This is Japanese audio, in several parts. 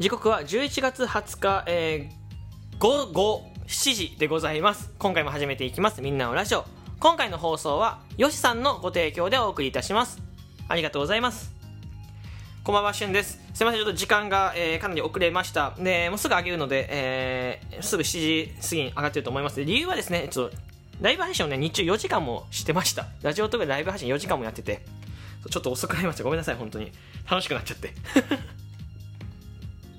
時刻は11月20日、えー、午後7時でございます今回も始めていきますみんなのラジオ今回の放送はよしさんのご提供でお送りいたしますありがとうございますこんばんは、しゅんです。すいません、ちょっと時間が、えー、かなり遅れました。で、もうすぐ上げるので、えー、すぐ7時過ぎに上がってると思います。理由はですね、ちょっと、ライブ配信をね、日中4時間もしてました。ラジオとかでライブ配信4時間もやってて、ちょっと遅くなりました。ごめんなさい、本当に。楽しくなっちゃって。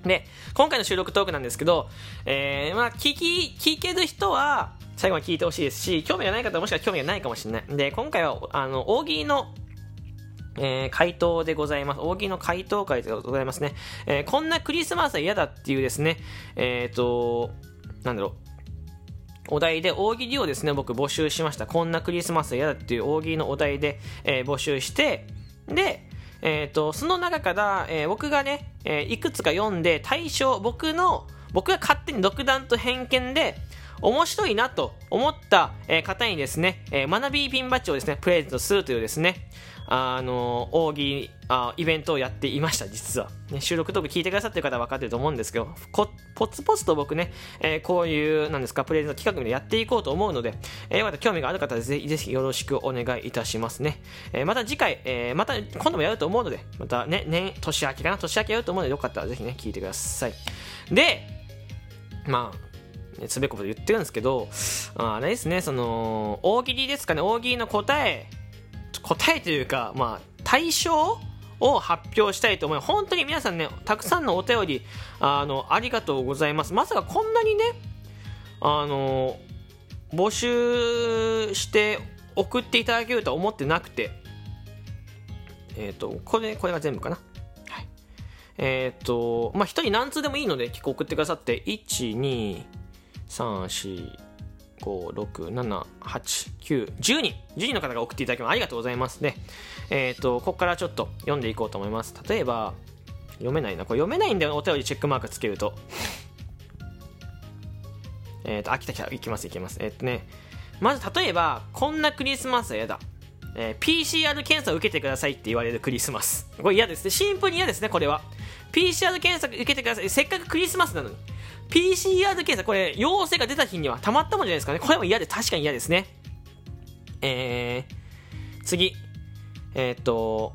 で、今回の収録トークなんですけど、えー、まあ、聞き、聞ける人は、最後まで聞いてほしいですし、興味がない方はもしかしたら興味がないかもしれない。で、今回は、あの、大喜利のえー、回答でございます。大喜利の回答会でございますね。えー、こんなクリスマスは嫌だっていうですね、えっ、ー、と、なんだろう。お題で大喜利をですね、僕募集しました。こんなクリスマスは嫌だっていう大喜利のお題で、えー募集して、で、えっ、と、その中から、え僕がね、えいくつか読んで対象、僕の、僕が勝手に独断と偏見で、面白いなと思った方にですね、学びピンバッジをですね、プレゼントするというですね、あの、大喜利、あイベントをやっていました、実は。ね、収録トーク聞いてくださってる方は分かってると思うんですけど、ポツポツと僕ね、え、こういう、なんですか、プレゼント企画でやっていこうと思うので、え、よかったら興味がある方はぜひ、ぜひよろしくお願いいたしますね。え、また次回、え、また今度もやると思うので、またね、年、年明けかな年明けやると思うので、よかったらぜひね、聞いてください。で、まあ、つべこべ言ってるんですけど、あれですね、その、大喜利ですかね、大喜利の答え、答えというか、まあ、対象を発表したいと思います。本当に皆さんね、たくさんのお便り、あの、ありがとうございます。まさかこんなにね、あの、募集して送っていただけるとは思ってなくて、えっ、ー、と、これ、これが全部かな。はい。えっ、ー、と、まあ、一人何通でもいいので、結構送ってくださって、1、2、3、4、5678910人10人の方が送っていただきまありがとうございますねえっ、ー、とここからちょっと読んでいこうと思います例えば読めないなこれ読めないんだよお便りチェックマークつけるとえっ、ー、とあ来た来たいきますいきますえっ、ー、とねまず例えばこんなクリスマスは嫌だえー、PCR 検査を受けてくださいって言われるクリスマス。これ嫌ですね。シンプルに嫌ですね、これは。PCR 検査受けてください。せっかくクリスマスなのに。PCR 検査、これ、陽性が出た日にはたまったもんじゃないですかね。これも嫌で、確かに嫌ですね。えー、次。えー、っと、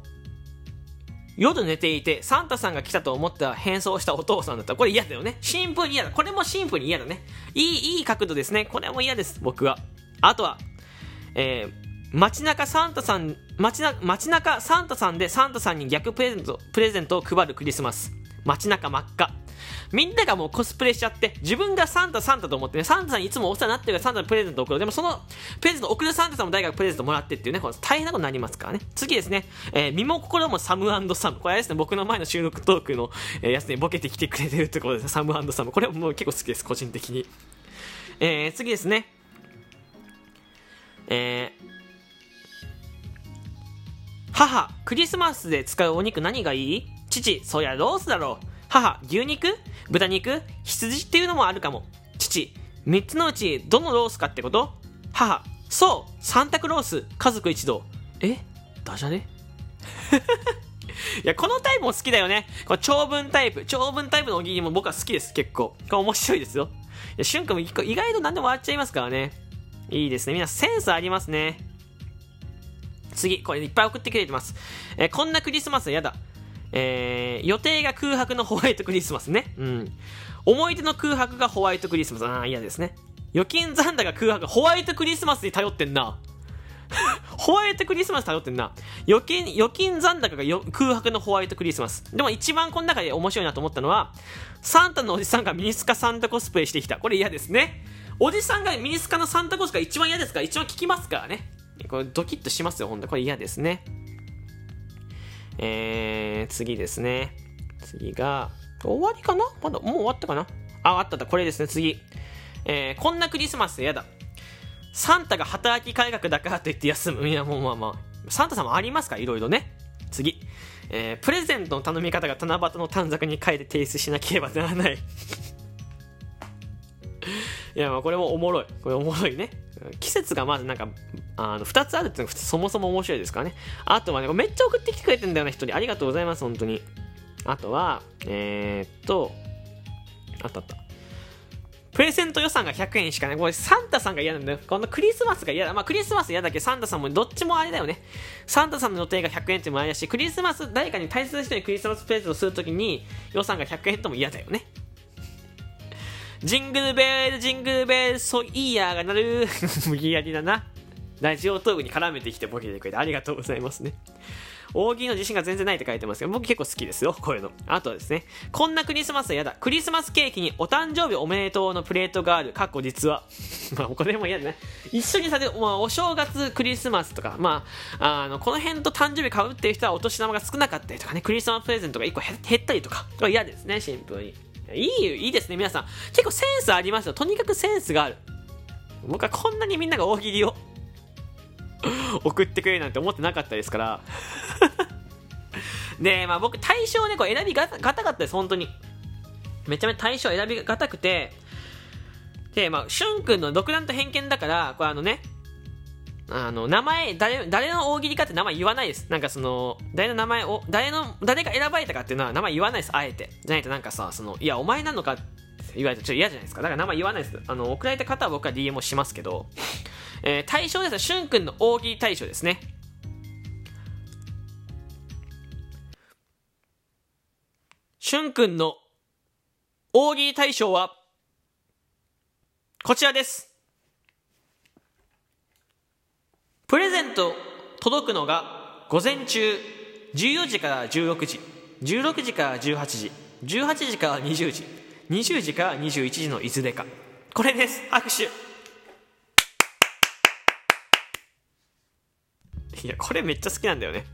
夜寝ていて、サンタさんが来たと思った変装したお父さんだったら、これ嫌だよね。シンプルに嫌だ。これもシンプルに嫌だね。いい、いい角度ですね。これも嫌です、僕は。あとは、えー、街中サンタさん、街な街中サンタさんでサンタさんに逆プレゼント、プレゼントを配るクリスマス。街中真っ赤。みんながもうコスプレしちゃって、自分がサンタサンタと思ってね、サンタさんいつもお世話になってるからサンタのプレゼントを送る。でもそのプレゼントを送るサンタさんも誰かプレゼントもらってっていうね、この大変なことになりますからね。次ですね、えー、身も心もサムサム。これあれですね、僕の前の収録トークの、え、やつにボケてきてくれてるってことですね、サムサム。これもう結構好きです、個人的に。えー、次ですね。えー、母、クリスマスで使うお肉何がいい？父、そりゃロースだろう。母、牛肉？豚肉？羊っていうのもあるかも。父、3つのうちどのロースかってこと？母、そうサンタクロース家族一同。え？ダジャレ？いや、このタイプも好きだよね。この長文タイプ。長文タイプのおぎりも僕は好きです、結構。これ面白いですよ。いや、しゅんくんも意外と何でも笑っちゃいますからね。いいですね。みんなセンスありますね。次、これいっぱい送ってくれてます。えー、こんなクリスマス嫌だ。えー、予定が空白のホワイトクリスマスね。うん。思い出の空白がホワイトクリスマス。ああ、嫌ですね。預金残高空白、ホワイトクリスマスに頼ってんな。ホワイトクリスマス頼ってんな。預金、預金残高が空白のホワイトクリスマス。でも一番この中で面白いなと思ったのは、サンタのおじさんがミニスカサンタコスプレしてきた。これ嫌ですね。おじさんがミニスカのサンタコスが一番嫌ですから、一番聞きますからね。これドキッとしますよ、ほんと。これ嫌ですね。えー、次ですね。次が、終わりかな？まだ、もう終わったかな？あ、あっただ、これですね、次。えー、こんなクリスマス嫌だ。サンタが働き改革だからと言って休む。いや、もうまあまあ。サンタさんもありますか？いろいろね。次。えー、プレゼントの頼み方が七夕の短冊に書いて提出しなければならない。いや、まあこれもおもろい。これおもろいね。季節がまずなんか、あの、二つあるっていうのがそもそも面白いですからね。あとはね、めっちゃ送ってきてくれてんだよな、一人。ありがとうございます、本当に。あとは、えー、っと、あったあった。プレゼント予算が100円しかない。これサンタさんが嫌なんだよ。このクリスマスが嫌だ。まあクリスマス嫌だけどサンタさんもどっちもあれだよね。サンタさんの予定が100円ってもあれだし、クリスマス、誰かに大切な人にクリスマスプレゼントするときに予算が100円とも嫌だよね。ジングルベール、ジングルベール、ソイヤーが鳴る。無理やりだな。ラジオトークに絡めてきてボケてくれてありがとうございますね。大喜利の自信が全然ないって書いてますけど、僕結構好きですよ、こういうの。あとはですね、こんなクリスマスは嫌だ。クリスマスケーキにお誕生日おめでとうのプレートがある。かっこ実は。まあ、これも嫌だね。一緒にさせ、まあ、お正月、クリスマスとか、まあ、あの、この辺と誕生日かぶってる人はお年玉が少なかったりとかね、クリスマスプレゼントが1個減ったりとか、嫌ですね、シンプルに。いい、いいですね、皆さん。結構センスありますよ。とにかくセンスがある。僕はこんなにみんなが大喜利を 送ってくれるなんて思ってなかったですから で、まあ僕対象ね、これ選びがたかったです、本当に。めちゃめちゃ対象選びがたくて、で、まあ、しゅんくんの独断と偏見だから、これあのね、あの、名前、誰、誰の大喜利かって名前言わないです。なんかその、誰の名前を、誰の、誰が選ばれたかっていうのは名前言わないです、あえて。じゃないとなんかさ、その、いや、お前なのかって言われてちょっと嫌じゃないですか。だから名前言わないです。あの、送られた方は僕は DM をしますけど、えー、対象ですしゅんくんの大喜利対象ですね。しゅんくんの大喜利大賞は、こちらです。プレゼント届くのが午前中14時から16時、16時から18時、18時から20時、20時から21時のいずれか。これです。拍手。いや、これめっちゃ好きなんだよね。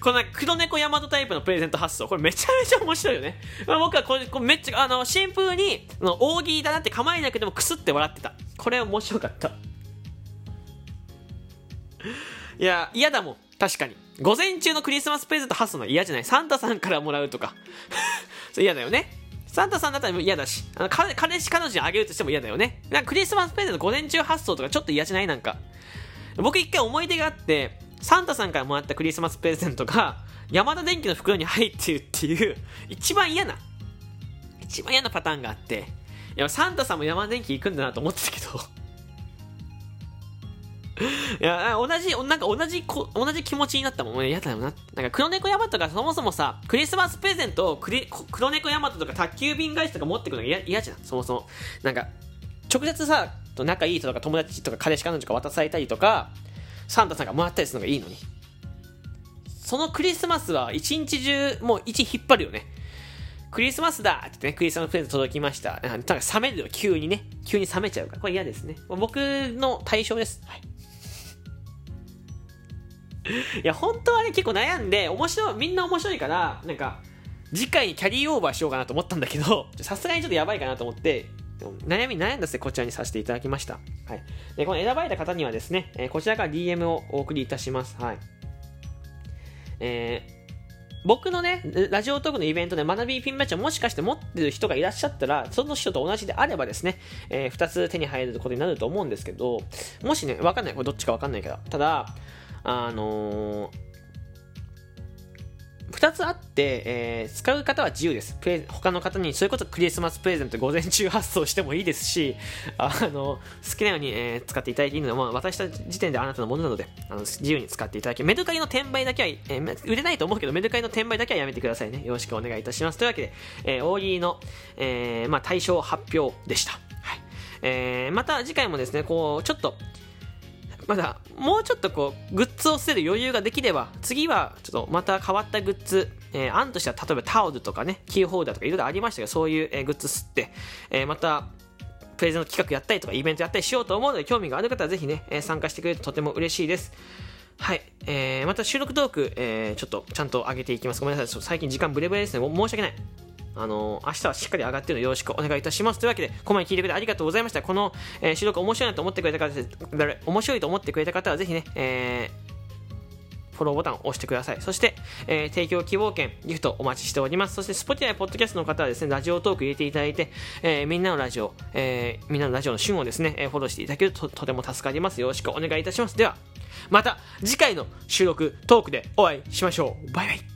この黒猫ヤマトタイプのプレゼント発想、これめちゃめちゃ面白いよね。まあ、僕はこれこれめっちゃ、あの、シンプルに、の大喜利だなって構えなくてもくすって笑ってた。これ面白かった。いや、嫌だもん。確かに。午前中のクリスマスプレゼント発送の嫌じゃない？サンタさんからもらうとか。そ嫌だよね。サンタさんだったら嫌だし、あの彼氏彼女にあげるとしても嫌だよね。なんかクリスマスプレゼント午前中発送とかちょっと嫌じゃない？なんか。僕一回思い出があって、サンタさんからもらったクリスマスプレゼントが、山田電機の袋に入ってるっていう、一番嫌な、一番嫌なパターンがあって、いや、サンタさんも山田電機行くんだなと思ってたけど、いや、同じ、なんか同じ、同じ気持ちになったもん。ね、嫌だよな。なんか黒猫ヤマトがそもそもさ、クリスマスプレゼントをクリ黒猫ヤマトとか宅急便会社とか持ってくのが嫌じゃん。そもそも。なんか、直接さ、仲いい人とか友達とか彼氏彼女が渡されたりとか、サンタさんがもらったりするのがいいのに。そのクリスマスは一日中、もう一引っ張るよね。クリスマスだってね、クリスマスプレゼント届きました。ただ冷めるよ、急にね。急に冷めちゃうから。これ嫌ですね。僕の対象です。はい。いや、本当はね、結構悩んで、面白い、みんな面白いから、なんか、次回にキャリーオーバーしようかなと思ったんだけど、さすがにちょっとやばいかなと思って、悩み悩んだせこちらにさせていただきました。はい。で、この選ばれた方にはですね、えこちらから DM をお送りいたします。はい。えー僕のね、ラジオトークのイベントで学びピンバッジをもしかして持ってる人がいらっしゃったら、その人と同じであればですね、えー、2つ手に入ることになると思うんですけど、もしね、わかんない。これどっちかわかんないけど、ただ、あのー2つあって、えー、使う方は自由です。他の方に、それこそクリスマスプレゼント午前中発送してもいいですし、あの、好きなように、えー、使っていただいていいので、まあ、渡した時点であなたのものなので、あの自由に使っていただき、メルカリの転売だけは、えー、売れないと思うけど、メルカリの転売だけはやめてくださいね。よろしくお願いいたします。というわけで、えー、大喜利の、えー、まあ、対象発表でした。はい。えー、また次回もですね、こう、ちょっと、まだもうちょっとこうグッズを捨てる余裕ができれば次はちょっとまた変わったグッズ、えー、案としては例えばタオルとかねキーホルダーとかいろいろありましたけどそういう、えー、グッズ吸って、えー、またプレゼント企画やったりとかイベントやったりしようと思うので興味がある方はぜひね、えー、参加してくれるととても嬉しいです。はい、えー、また収録トーク、えー、ちょっとちゃんと上げていきます。ごめんなさい。最近時間ブレブレですね。申し訳ない。あの明日はしっかり上がってるのよろしくお願いいたします。というわけで、ここまで聞いてくれてありがとうございました。この、えー、収録面白いなと思ってくれた方、面白いと思ってくれた方はぜひね、えーフォローボタンを押してください。そして、えー、提供希望券、ギフトお待ちしております。そして、Spotify、ポッドキャストの方はですね、ラジオトーク入れていただいて、えー、みんなのラジオ、えー、みんなのラジオの旬をですね、えフォローしていただけるととても助かります。よろしくお願いいたします。では、また次回の収録トークでお会いしましょう。バイバイ。